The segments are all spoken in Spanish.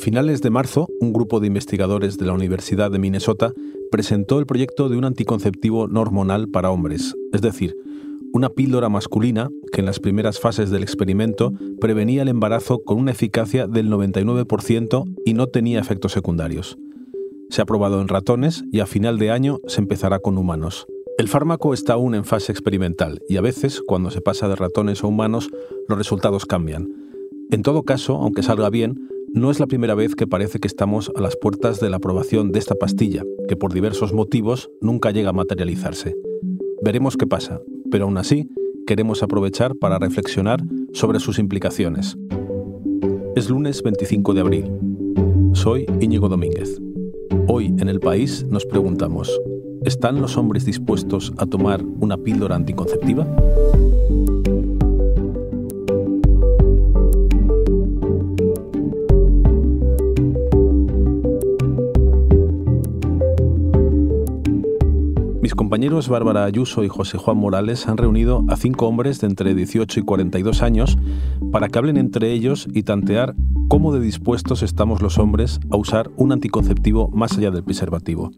finales de marzo, un grupo de investigadores de la Universidad de Minnesota presentó el proyecto de un anticonceptivo no hormonal para hombres, es decir, una píldora masculina que en las primeras fases del experimento prevenía el embarazo con una eficacia del 99% y no tenía efectos secundarios. Se ha probado en ratones y a final de año se empezará con humanos. El fármaco está aún en fase experimental y a veces, cuando se pasa de ratones a humanos, los resultados cambian. En todo caso, aunque salga bien, no es la primera vez que parece que estamos a las puertas de la aprobación de esta pastilla, que por diversos motivos nunca llega a materializarse. Veremos qué pasa, pero aún así queremos aprovechar para reflexionar sobre sus implicaciones. Es lunes 25 de abril. Soy Íñigo Domínguez. Hoy en el país nos preguntamos, ¿están los hombres dispuestos a tomar una píldora anticonceptiva? Compañeros Bárbara Ayuso y José Juan Morales han reunido a cinco hombres de entre 18 y 42 años para que hablen entre ellos y tantear cómo de dispuestos estamos los hombres a usar un anticonceptivo más allá del preservativo.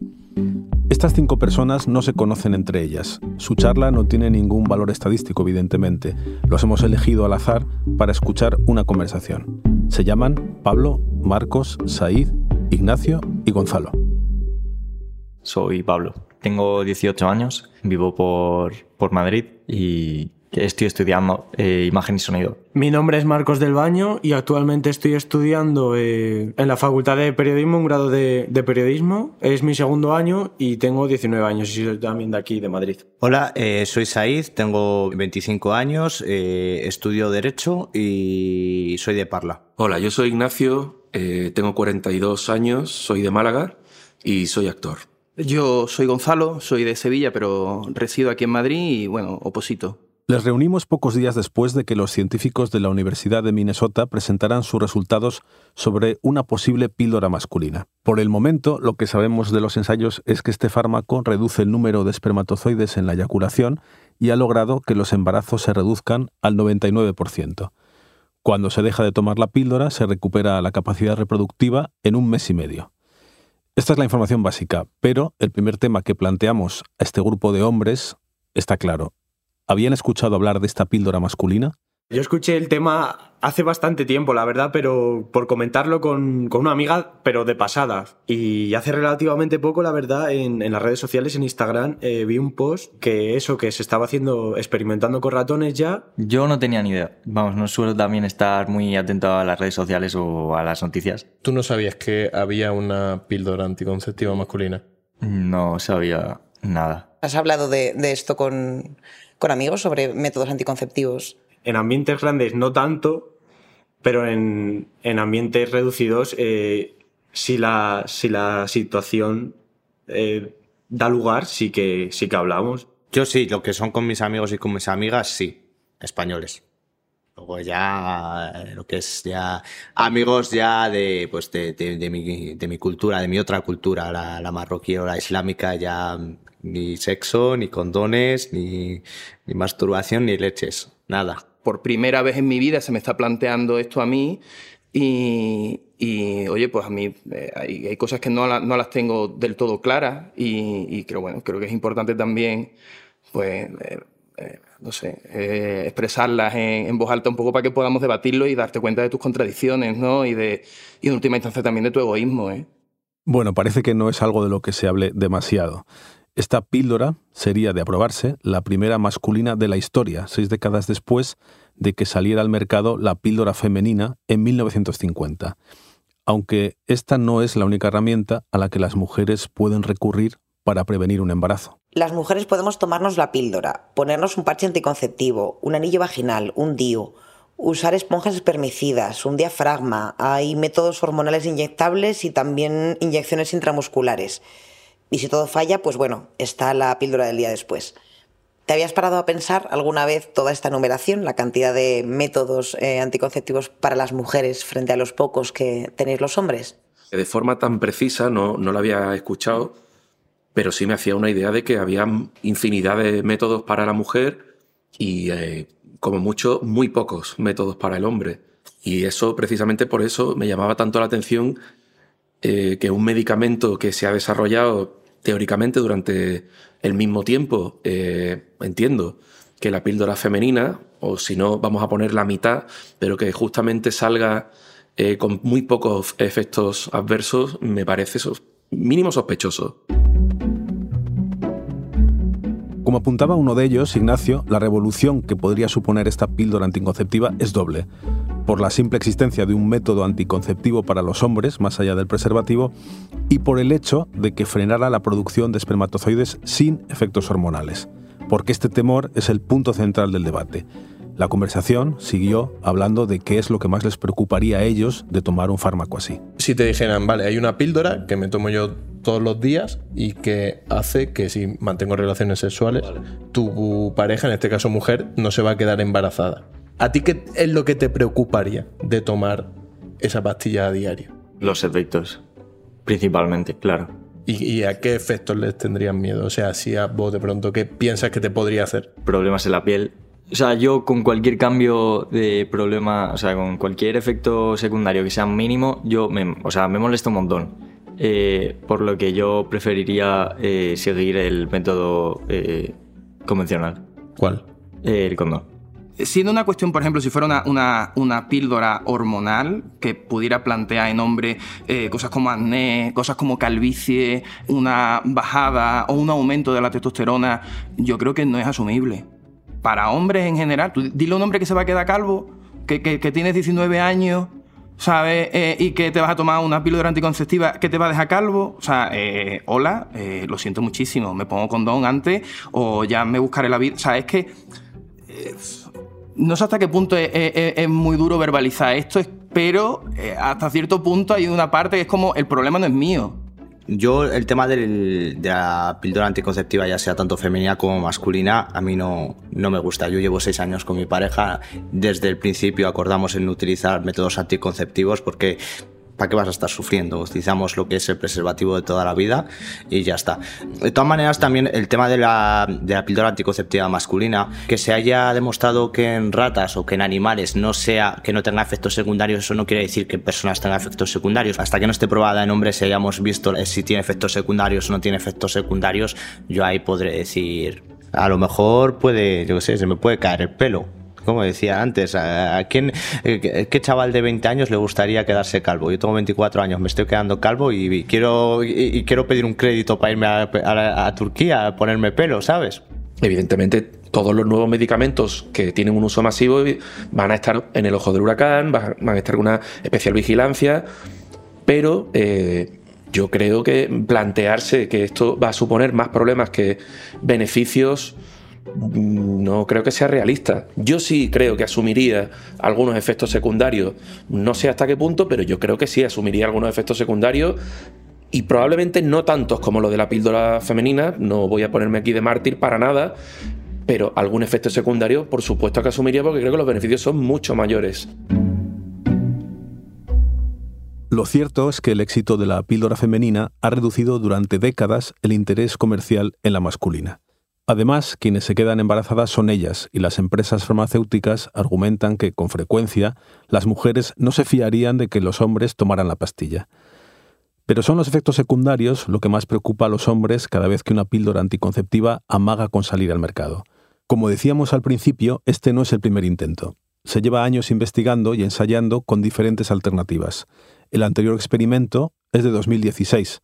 Estas cinco personas no se conocen entre ellas. Su charla no tiene ningún valor estadístico, evidentemente. Los hemos elegido al azar para escuchar una conversación. Se llaman Pablo, Marcos, Said, Ignacio y Gonzalo. Soy Pablo. Tengo 18 años, vivo por, por Madrid y estoy estudiando eh, imagen y sonido. Mi nombre es Marcos del Baño y actualmente estoy estudiando eh, en la Facultad de Periodismo, un grado de, de, periodismo. Es mi segundo año y tengo 19 años y soy también de aquí, de Madrid. Hola, eh, soy Said, tengo 25 años, estudio Derecho y soy de Parla. Hola, yo soy Ignacio, tengo 42 años, soy de Málaga y soy actor. Yo soy Gonzalo, soy de Sevilla, pero resido aquí en Madrid y, bueno, oposito. Les reunimos pocos días después de que los científicos de la Universidad de Minnesota presentaran sus resultados sobre una posible píldora masculina. Por el momento, lo que sabemos de los ensayos es que este fármaco reduce el número de espermatozoides en la eyaculación y ha logrado que los embarazos se reduzcan al 99%. Cuando se deja de tomar la píldora, se recupera la capacidad reproductiva en un mes y medio. Esta es la información básica, pero el primer tema que planteamos a este grupo de hombres está claro. ¿Habían escuchado hablar de esta píldora masculina? Yo escuché el tema hace bastante tiempo, la verdad, pero por comentarlo con, una amiga, pero de pasada. Y hace relativamente poco, la verdad, en, las redes sociales, en Instagram, eh, vi un post que eso, que se estaba haciendo, experimentando con ratones ya. Yo no tenía ni idea. Vamos, no suelo también estar muy atento a las redes sociales o a las noticias. ¿Tú no sabías que había una píldora anticonceptiva masculina? No sabía nada. ¿Has hablado de, esto con, con amigos sobre métodos anticonceptivos? En ambientes grandes no tanto, pero en, ambientes reducidos eh, si, la, si la situación eh, da lugar, sí que, sí que hablamos. Yo sí, lo que son con mis amigos y con mis amigas, sí, españoles. Luego ya lo que es ya amigos ya de pues de, de, mi, de mi, cultura, de mi otra cultura, la, la, marroquí o la islámica, ya ni sexo, ni condones, ni, ni masturbación, ni leches, nada por primera vez en mi vida se me está planteando esto a mí y, oye, pues a mí eh, hay, cosas que no, no, las tengo del todo claras y, creo, bueno, creo que es importante también, pues, eh, eh, no sé, expresarlas en, voz alta un poco para que podamos debatirlo y darte cuenta de tus contradicciones, ¿no? Y, de, y en última instancia también de tu egoísmo, ¿eh? Bueno, parece que no es algo de lo que se hable demasiado. Esta píldora sería, de aprobarse, la primera masculina de la historia, seis décadas después de que saliera al mercado la píldora femenina en 1950. Aunque esta no es la única herramienta a la que las mujeres pueden recurrir para prevenir un embarazo. Las mujeres podemos tomarnos la píldora, ponernos un parche anticonceptivo, un anillo vaginal, un DIU, usar esponjas espermicidas, un diafragma, hay métodos hormonales inyectables y también inyecciones intramusculares. Y si todo falla, pues bueno, está la píldora del día después. ¿Te habías parado a pensar alguna vez toda esta numeración, la cantidad de métodos eh, anticonceptivos para las mujeres frente a los pocos que tenéis los hombres? De forma tan precisa no, no la había escuchado, pero sí me hacía una idea de que había infinidad de métodos para la mujer y, eh, como mucho, muy pocos métodos para el hombre. Y eso, precisamente por eso, me llamaba tanto la atención eh, que un medicamento que se ha desarrollado teóricamente durante el mismo tiempo, eh, entiendo que la píldora femenina, o si no, vamos a poner la mitad, pero que justamente salga eh, con muy pocos efectos adversos, me parece mínimo sospechoso. Como apuntaba uno de ellos, Ignacio, la revolución que podría suponer esta píldora anticonceptiva es doble. Por la simple existencia de un método anticonceptivo para los hombres, más allá del preservativo, y por el hecho de que frenara la producción de espermatozoides sin efectos hormonales. Porque este temor es el punto central del debate. La conversación siguió hablando de qué es lo que más les preocuparía a ellos de tomar un fármaco así. Si te dijeran, vale, hay una píldora que me tomo yo todos los días y que hace que si mantengo relaciones sexuales, tu pareja, en este caso mujer, no se va a quedar embarazada. ¿A ti qué es lo que te preocuparía de tomar esa pastilla a diario? Los efectos, principalmente, claro. ¿Y, a qué efectos les tendrían miedo? O sea, si a vos de pronto, ¿qué piensas que te podría hacer? Problemas en la piel. O sea, yo con cualquier cambio de problema, o sea, con cualquier efecto secundario que sea mínimo, yo me, o sea, me molesta un montón. Eh, por lo que yo preferiría eh, seguir el método eh, convencional. ¿Cuál? el condón. Siendo una cuestión, por ejemplo, si fuera una, una, píldora hormonal que pudiera plantear en hombre cosas como acné, cosas como calvicie, una bajada o un aumento de la testosterona, yo creo que no es asumible. Para hombres en general, dile a un hombre que se va a quedar calvo, que, que, que tiene 19 años ¿sabes? Eh, y que te vas a tomar una píldora anticonceptiva que te va a dejar calvo. O sea, eh, hola, eh, lo siento muchísimo, me pongo condón antes o ya me buscaré la vida. O sea, es que no sé hasta qué punto es, muy duro verbalizar esto, pero hasta cierto punto hay una parte que es como el problema no es mío. Yo, el tema de la píldora anticonceptiva, ya sea tanto femenina como masculina, a mí no, no me gusta. Yo llevo seis años con mi pareja. Desde el principio acordamos en utilizar métodos anticonceptivos porque ¿para qué vas a estar sufriendo? Utilizamos lo que es el preservativo de toda la vida y ya está. De todas maneras, también el tema de la, de la píldora anticonceptiva masculina, que se haya demostrado que en ratas o que en animales no sea, que no tenga efectos secundarios, eso no quiere decir que en personas tenga efectos secundarios. Hasta que no esté probada en hombres y hayamos visto si tiene efectos secundarios o no tiene efectos secundarios, yo ahí podré decir, a lo mejor puede, yo qué sé, se me puede caer el pelo como decía antes, ¿a quién, eh, qué chaval de 20 años le gustaría quedarse calvo? Yo tengo 24 años, me estoy quedando calvo y quiero, y quiero pedir un crédito para irme a, Turquía a ponerme pelo, ¿sabes? Evidentemente, todos los nuevos medicamentos que tienen un uso masivo van a estar en el ojo del huracán, van a estar con una especial vigilancia, pero eh, yo creo que plantearse que esto va a suponer más problemas que beneficios no creo que sea realista. Yo sí creo que asumiría algunos efectos secundarios, no sé hasta qué punto, pero yo creo que sí asumiría algunos efectos secundarios y probablemente no tantos como los de la píldora femenina, no voy a ponerme aquí de mártir para nada, pero algún efecto secundario por supuesto que asumiría porque creo que los beneficios son mucho mayores. Lo cierto es que el éxito de la píldora femenina ha reducido durante décadas el interés comercial en la masculina. Además, quienes se quedan embarazadas son ellas, y las empresas farmacéuticas argumentan que, con frecuencia, las mujeres no se fiarían de que los hombres tomaran la pastilla. Pero son los efectos secundarios lo que más preocupa a los hombres cada vez que una píldora anticonceptiva amaga con salir al mercado. Como decíamos al principio, este no es el primer intento. Se lleva años investigando y ensayando con diferentes alternativas. El anterior experimento es de 2016,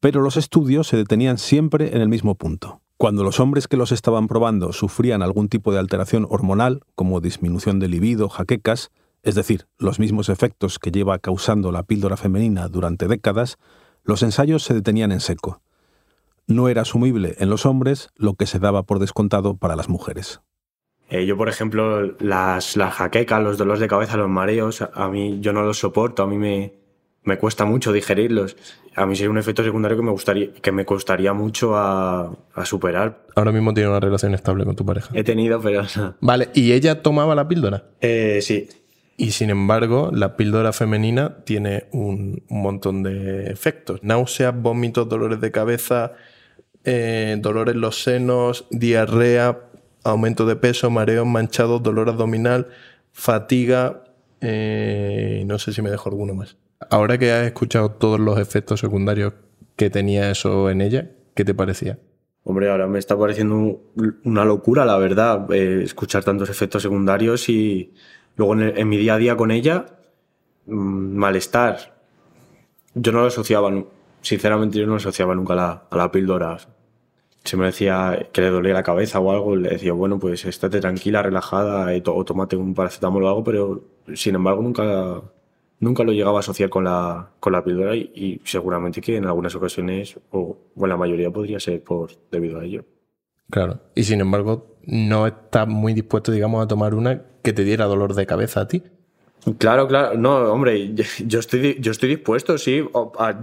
pero los estudios se detenían siempre en el mismo punto. Cuando los hombres que los estaban probando sufrían algún tipo de alteración hormonal, como disminución de libido, jaquecas, es decir, los mismos efectos que lleva causando la píldora femenina durante décadas, los ensayos se detenían en seco. No era asumible en los hombres lo que se daba por descontado para las mujeres. Eh, yo, por ejemplo, las, las jaquecas, los dolores de cabeza, los mareos, a mí yo no los soporto, a mí me, me cuesta mucho digerirlos. A mí sería un efecto secundario que me gustaría, que me costaría mucho a, superar. Ahora mismo tiene una relación estable con tu pareja. He tenido, pero. Vale, ¿y ella tomaba la píldora? Eh, sí. Y sin embargo, la píldora femenina tiene un, montón de efectos. Náuseas, vómitos, dolores de cabeza, eh, dolores en los senos, diarrea, aumento de peso, mareos manchados, dolor abdominal, fatiga, Eh, no sé si me dejo alguno más. Ahora que has escuchado todos los efectos secundarios que tenía eso en ella, ¿qué te parecía? Hombre, ahora me está pareciendo una locura, la verdad, eh, escuchar tantos efectos secundarios y luego en, mi día a día con ella, mm, malestar. Yo no lo asociaba, sinceramente yo no lo asociaba nunca a la, a la píldora. Si me decía que le dolía la cabeza o algo, le decía, bueno, pues estate tranquila, relajada y to- o tómate un paracetamol o algo, pero sin embargo nunca, nunca lo llegaba a asociar con la, con la píldora y, y seguramente que en algunas ocasiones, o, o en la mayoría, podría ser por debido a ello. Claro. Y sin embargo, no estás muy dispuesto, digamos, a tomar una que te diera dolor de cabeza a ti. Claro, claro. No, hombre, yo estoy, di- yo estoy dispuesto, sí.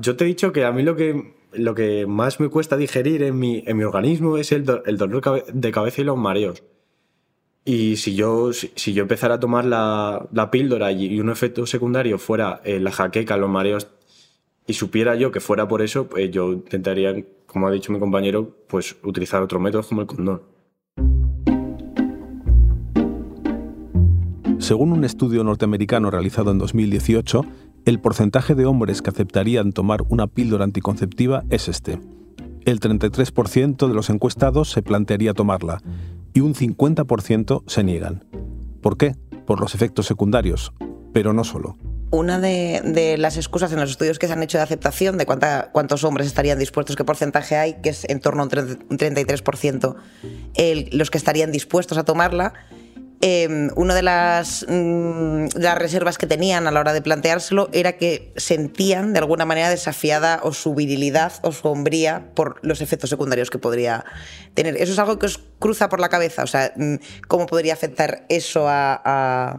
Yo te he dicho que a mí lo que, lo que más me cuesta digerir en mi, en mi organismo es el, do- el dolor de cabeza y los mareos. Y si yo, si, yo empezara a tomar la, la píldora y, y un efecto secundario fuera eh, la jaqueca, los mareos, y supiera yo que fuera por eso, pues yo intentaría, como ha dicho mi compañero, pues utilizar otro método como el condón. Según un estudio norteamericano realizado en 2018, el porcentaje de hombres que aceptarían tomar una píldora anticonceptiva es este. El 33% de los encuestados se plantearía tomarla y un 50% se niegan. ¿Por qué? Por los efectos secundarios, pero no solo. Una de, las excusas en los estudios que se han hecho de aceptación de cuánta- cuántos hombres estarían dispuestos, qué porcentaje hay, que es en torno a un 30 un 33% el- los que estarían dispuestos a tomarla, eh, una de las, mm, las reservas que tenían a la hora de planteárselo era que sentían de alguna manera desafiada o su virilidad o su hombría por los efectos secundarios que podría tener. ¿Eso es algo que os cruza por la cabeza? O sea, mm, ¿cómo podría afectar eso al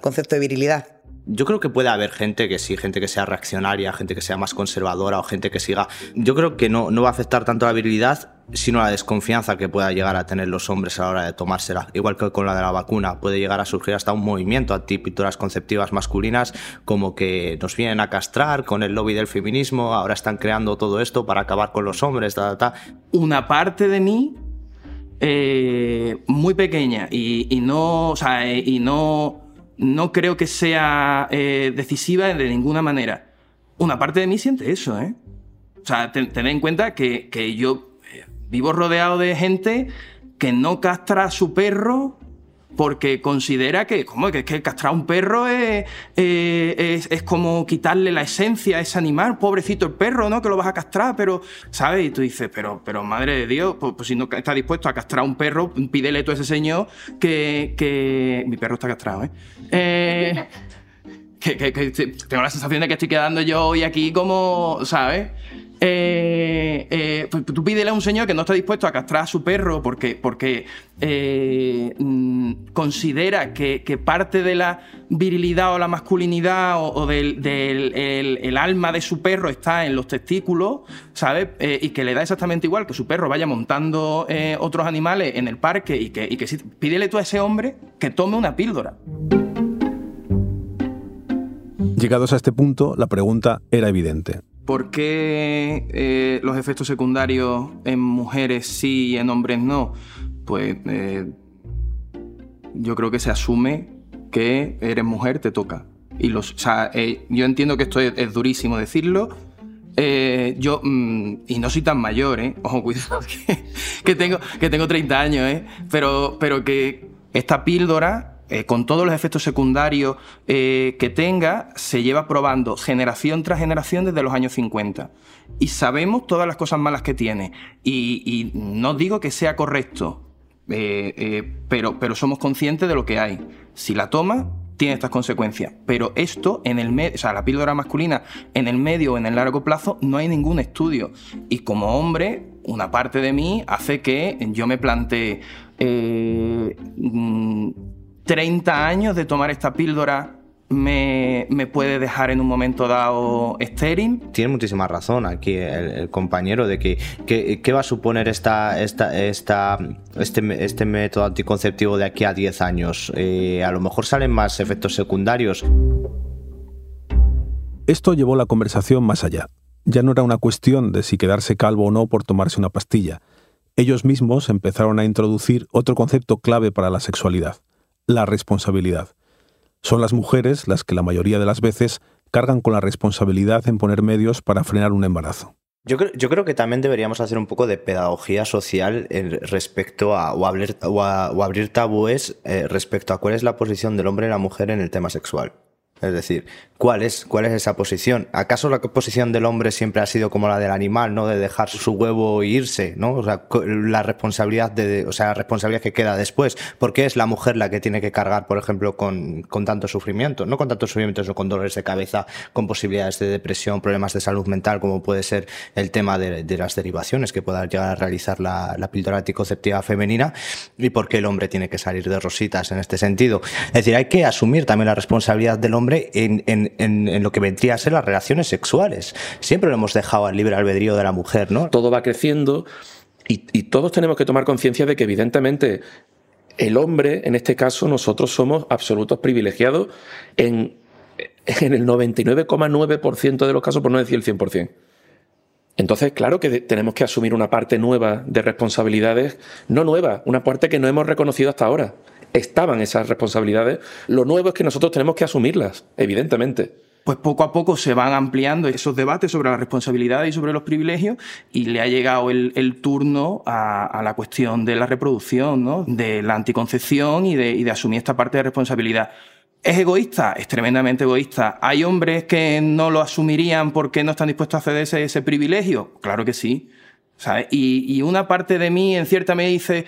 concepto de virilidad? Yo creo que puede haber gente que sí, gente que sea reaccionaria, gente que sea más conservadora o gente que siga. Yo creo que no, no va a afectar tanto la virilidad, sino la desconfianza que pueda llegar a tener los hombres a la hora de tomársela. Igual que con la de la vacuna, puede llegar a surgir hasta un movimiento antipíldoras conceptivas masculinas, como que nos vienen a castrar con el lobby del feminismo, ahora están creando todo esto para acabar con los hombres, ta, ta, ta. una parte de mí eh, muy pequeña y, no, o sea, y no, no creo que sea eh, decisiva de ninguna manera. Una parte de mí siente eso, ¿eh? O sea, ten- tened en cuenta que, que yo eh, vivo rodeado de gente que no castra a su perro porque considera que, como que, que castrar a un perro es, eh, es, es como quitarle la esencia a ese animal, pobrecito el perro, ¿no? Que lo vas a castrar, pero, ¿sabes? Y tú dices, pero, pero madre de Dios, pues, pues si no está dispuesto a castrar a un perro, pídele tú a ese señor que, que... Mi perro está castrado, ¿eh? eh que, que- que tengo la sensación de que estoy quedando yo hoy aquí como, ¿sabes? Eh, eh, pues tú pídele a un señor que no está dispuesto a castrar a su perro porque, porque eh, mm, considera que, parte de la virilidad o la masculinidad o, del, el, alma de su perro está en los testículos, ¿sabes? Y que le da exactamente igual que su perro vaya montando otros animales en el parque y que, y que sí, pídele tú a ese hombre que tome una píldora. Llegados a este punto, la pregunta era evidente. ¿Por qué eh, los efectos secundarios en mujeres sí y en hombres no? Pues eh, yo creo que se asume que eres mujer, te toca. Y los, o sea, eh, yo entiendo que esto es, durísimo decirlo. Yo, mm, y no soy tan mayor, ¿eh? Ojo, cuidado, que, que tengo, que tengo 30 años, ¿eh? Pero, pero que esta píldora, eh, con todos los efectos secundarios eh, que tenga, se lleva probando generación tras generación desde los años 50. Y sabemos todas las cosas malas que tiene. Y, no digo que sea correcto, eh, pero, pero somos conscientes de lo que hay. Si la toma, tiene estas consecuencias. Pero esto, en el medio, o sea, la píldora masculina, en el medio o en el largo plazo, no hay ningún estudio. Y como hombre, una parte de mí hace que yo me plantee mm, 30 años de tomar esta píldora. Me, me puede dejar en un momento dado estéril. Tiene muchísima razón aquí el, el compañero de que, que- qué va a suponer esta, esta, esta, este, este método anticonceptivo de aquí a 10 años. Eh, a lo mejor salen más efectos secundarios. Esto llevó la conversación más allá. Ya no era una cuestión de si quedarse calvo o no por tomarse una pastilla. Ellos mismos empezaron a introducir otro concepto clave para la sexualidad, la responsabilidad. Son las mujeres las que la mayoría de las veces cargan con la responsabilidad en poner medios para frenar un embarazo. Yo creo, yo creo que también deberíamos hacer un poco de pedagogía social respecto a o, abrir, o, abrir tabúes eh, respecto a cuál es la posición del hombre y la mujer en el tema sexual. Es decir, ¿cuál es, ¿cuál es esa posición? ¿Acaso la posición del hombre siempre ha sido como la del animal, ¿no? De dejar su huevo e irse, ¿no? O sea, la responsabilidad de, o sea, la responsabilidad que queda después. ¿Por qué es la mujer la que tiene que cargar, por ejemplo, con, con tanto sufrimiento? No con tanto sufrimiento, sino con dolores de cabeza, con posibilidades de depresión, problemas de salud mental, como puede ser el tema de, las derivaciones que pueda llegar a realizar la, la anticonceptiva femenina y por qué el hombre tiene que salir de rositas en este sentido. Es decir, hay que asumir también la responsabilidad del hombre en, lo que vendría a ser las relaciones sexuales. Siempre lo hemos dejado al libre albedrío de la mujer, ¿no? Todo va creciendo y, todos tenemos que tomar conciencia de que evidentemente el hombre, en este caso, nosotros somos absolutos privilegiados en, en el 99,9% de los casos, por no decir el 100%. Entonces, claro que tenemos que asumir una parte nueva de responsabilidades, no nueva, una parte que no hemos reconocido hasta ahora estaban esas responsabilidades. Lo nuevo es que nosotros tenemos que asumirlas, evidentemente pues poco a poco se van ampliando esos debates sobre la responsabilidad y sobre los privilegios y le ha llegado el, turno a, la cuestión de la reproducción, ¿no? de la anticoncepción y de, asumir esta parte de responsabilidad. ¿Es egoísta? Es tremendamente egoísta. ¿Hay hombres que no lo asumirían porque no están dispuestos a ceder ese, privilegio? Claro que sí. Y, una parte de mí en cierta medida dice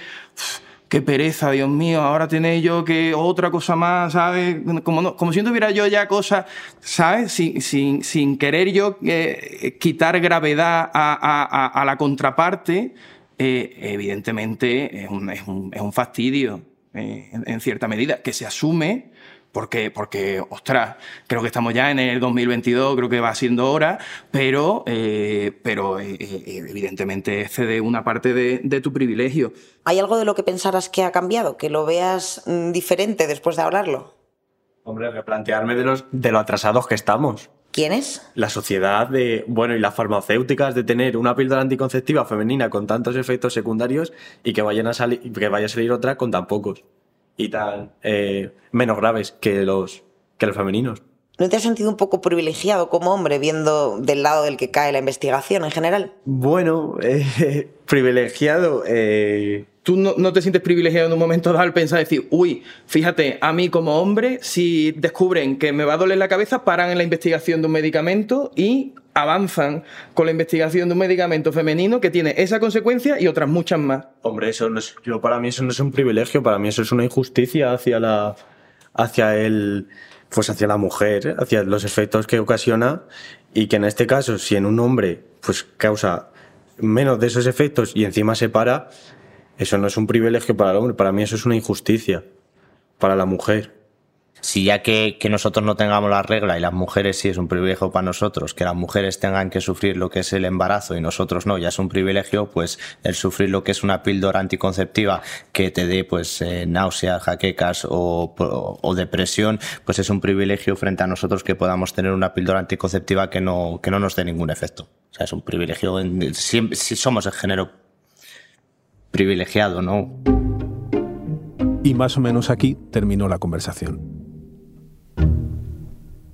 qué pereza, Dios mío, ahora tiene yo que otra cosa más, ¿sabes? Como, como si no tuviera yo ya cosas, ¿sabes? Sin, sin, sin querer yo eh, quitar gravedad a, la contraparte, eh, evidentemente es un, es un, fastidio, eh, en, cierta medida, que se asume porque, porque, ostras, creo que estamos ya en el 2022, creo que va siendo hora, pero, eh, pero eh, eh, evidentemente cede una parte de, tu privilegio. ¿Hay algo de lo que pensaras que ha cambiado, que lo veas mm, diferente después de hablarlo? Hombre, replantearme de, los, de lo atrasados que estamos. ¿Quiénes? La sociedad de, bueno, y las farmacéuticas de tener una píldora anticonceptiva femenina con tantos efectos secundarios y que, vayan a salir, que vaya a salir otra con tan pocos y tan eh, menos graves que los, que los femeninos. ¿No te has sentido un poco privilegiado como hombre viendo del lado del que cae la investigación en general? Bueno, eh, privilegiado. Eh... ¿Tú no, te sientes privilegiado en un momento dado al pensar decir, uy, fíjate, a mí como hombre, si descubren que me va a doler la cabeza, paran en la investigación de un medicamento y avanzan con la investigación de un medicamento femenino que tiene esa consecuencia y otras muchas más. Hombre, eso no es, yo para mí eso no es un privilegio, para mí eso es una injusticia hacia la hacia el pues hacia la mujer, hacia los efectos que ocasiona y que en este caso si en un hombre pues causa menos de esos efectos y encima se para, eso no es un privilegio para el hombre, para mí eso es una injusticia para la mujer si ya que, que, nosotros no tengamos la regla y las mujeres sí es un privilegio para nosotros, que las mujeres tengan que sufrir lo que es el embarazo y nosotros no, ya es un privilegio, pues el sufrir lo que es una píldora anticonceptiva que te dé pues eh, náuseas, jaquecas o, o, depresión, pues es un privilegio frente a nosotros que podamos tener una píldora anticonceptiva que no, que no nos dé ningún efecto. O sea, es un privilegio, si, si somos el género privilegiado, ¿no? Y más o menos aquí terminó la conversación.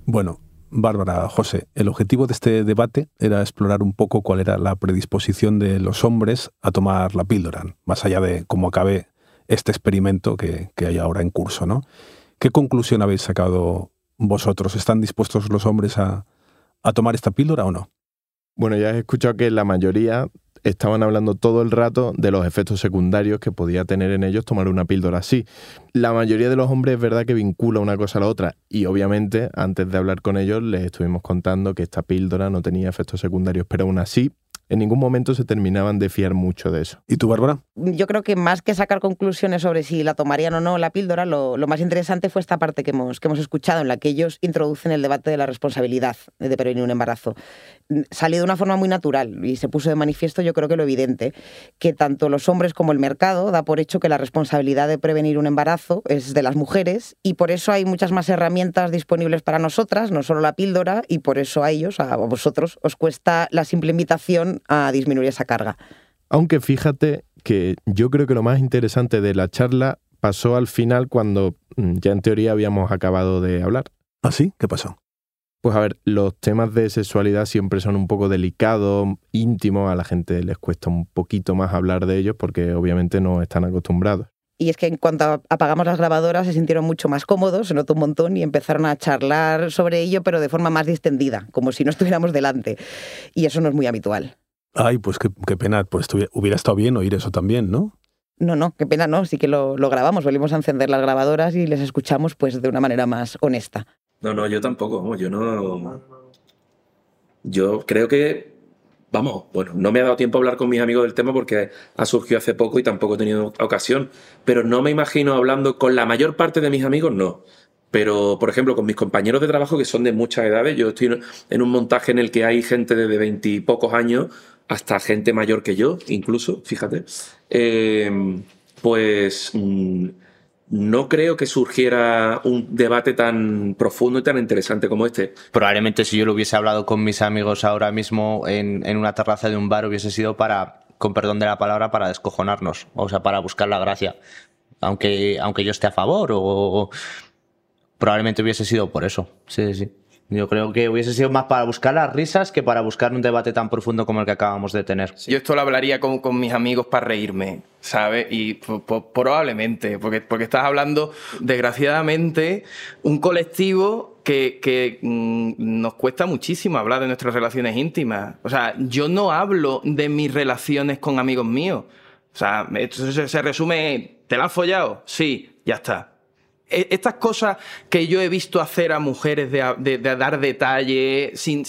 Bueno, Bárbara, José, el objetivo de este debate era explorar un poco cuál era la predisposición de los hombres a tomar la píldora, más allá de cómo acabe este experimento que, hay ahora en curso, ¿no? ¿Qué conclusión habéis sacado vosotros? ¿Están dispuestos los hombres a, a tomar esta píldora o no? Bueno, ya he escuchado que la mayoría estaban hablando todo el rato de los efectos secundarios que podía tener en ellos tomar una píldora así. La mayoría de los hombres es verdad que vincula una cosa a la otra y obviamente antes de hablar con ellos les estuvimos contando que esta píldora no tenía efectos secundarios, pero aún así en ningún momento se terminaban de fiar mucho de eso. ¿Y tú, Bárbara? Yo creo que más que sacar conclusiones sobre si la tomarían o no la píldora, lo, más interesante fue esta parte que hemos, que hemos escuchado, en la que ellos introducen el debate de la responsabilidad de prevenir un embarazo. Salió de una forma muy natural y se puso de manifiesto, yo creo que lo evidente, que tanto los hombres como el mercado da por hecho que la responsabilidad de prevenir un embarazo es de las mujeres y por eso hay muchas más herramientas disponibles para nosotras, no solo la píldora, y por eso a ellos, a vosotros, os cuesta la simple invitación a disminuir esa carga. Aunque fíjate que yo creo que lo más interesante de la charla pasó al final cuando mm, ya en teoría habíamos acabado de hablar. ¿Ah, sí? ¿Qué pasó? Pues a ver, los temas de sexualidad siempre son un poco delicados, íntimos, a la gente les cuesta un poquito más hablar de ellos porque obviamente no están acostumbrados. Y es que en cuanto apagamos las grabadoras se sintieron mucho más cómodos, se notó un montón y empezaron a charlar sobre ello, pero de forma más distendida, como si no estuviéramos delante. Y eso no es muy habitual. Ay, pues qué, qué pena, pues hubiera estado bien oír eso también, ¿no? No, no, qué pena, no, sí que lo, lo grabamos, volvimos a encender las grabadoras y les escuchamos pues de una manera más honesta. No, no, yo tampoco, yo no... Yo creo que, vamos, bueno, no me ha dado tiempo a hablar con mis amigos del tema porque ha surgido hace poco y tampoco he tenido ocasión, pero no me imagino hablando con la mayor parte de mis amigos, no. Pero, por ejemplo, con mis compañeros de trabajo que son de muchas edades, yo estoy en un montaje en el que hay gente de veintipocos años hasta gente mayor que yo, incluso, fíjate. Eh, pues mm, no creo que surgiera un debate tan profundo y tan interesante como este. Probablemente si yo lo hubiese hablado con mis amigos ahora mismo en, en una terraza de un bar hubiese sido para, con perdón de la palabra, para descojonarnos, o sea, para buscar la gracia. Aunque, aunque yo esté a favor, o probablemente hubiese sido por eso. Sí, sí. Yo creo que hubiese sido más para buscar las risas que para buscar un debate tan profundo como el que acabamos de tener. Yo esto lo hablaría con, mis amigos para reírme, ¿sabes? Y probablemente, porque, porque estás hablando, desgraciadamente, un colectivo que, mm, nos cuesta muchísimo hablar de nuestras relaciones íntimas. O sea, yo no hablo de mis relaciones con amigos míos. O sea, esto se, resume, ¿te la has follado? Sí, ya está estas cosas que yo he visto hacer a mujeres de, dar detalle sin,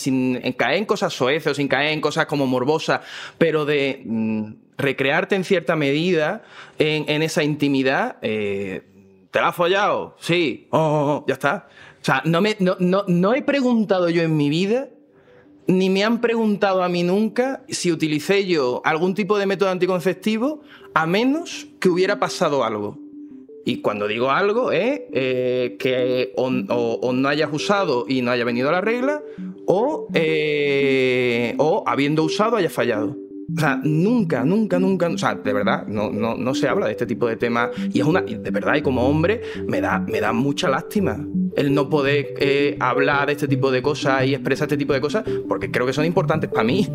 caer en cosas soeces o sin caer en cosas como morbosas, pero de mm, recrearte en cierta medida en, esa intimidad, eh, ¿te la has follado? Sí, oh, oh, oh, ya está. O sea, no, me, no, no he preguntado yo en mi vida ni me han preguntado a mí nunca si utilicé yo algún tipo de método anticonceptivo a menos que hubiera pasado algo. Y cuando digo algo es eh, que o, no hayas usado y no haya venido la regla, o, eh, o habiendo usado hayas fallado. O sea, nunca, nunca, nunca, o sea, de verdad, no, no, no se habla de este tipo de temas. Y es una, de verdad, y como hombre, me da, me da mucha lástima el no poder eh, hablar de este tipo de cosas y expresar este tipo de cosas, porque creo que son importantes para mí.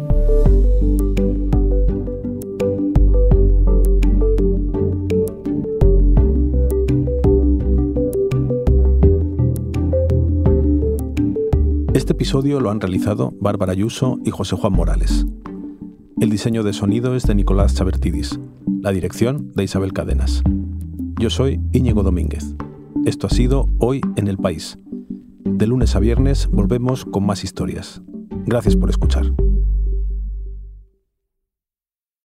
Este episodio lo han realizado Bárbara Ayuso y José Juan Morales. El diseño de sonido es de Nicolás Chabertidis, la dirección de Isabel Cadenas. Yo soy Íñigo Domínguez. Esto ha sido Hoy en el País. De lunes a viernes volvemos con más historias. Gracias por escuchar.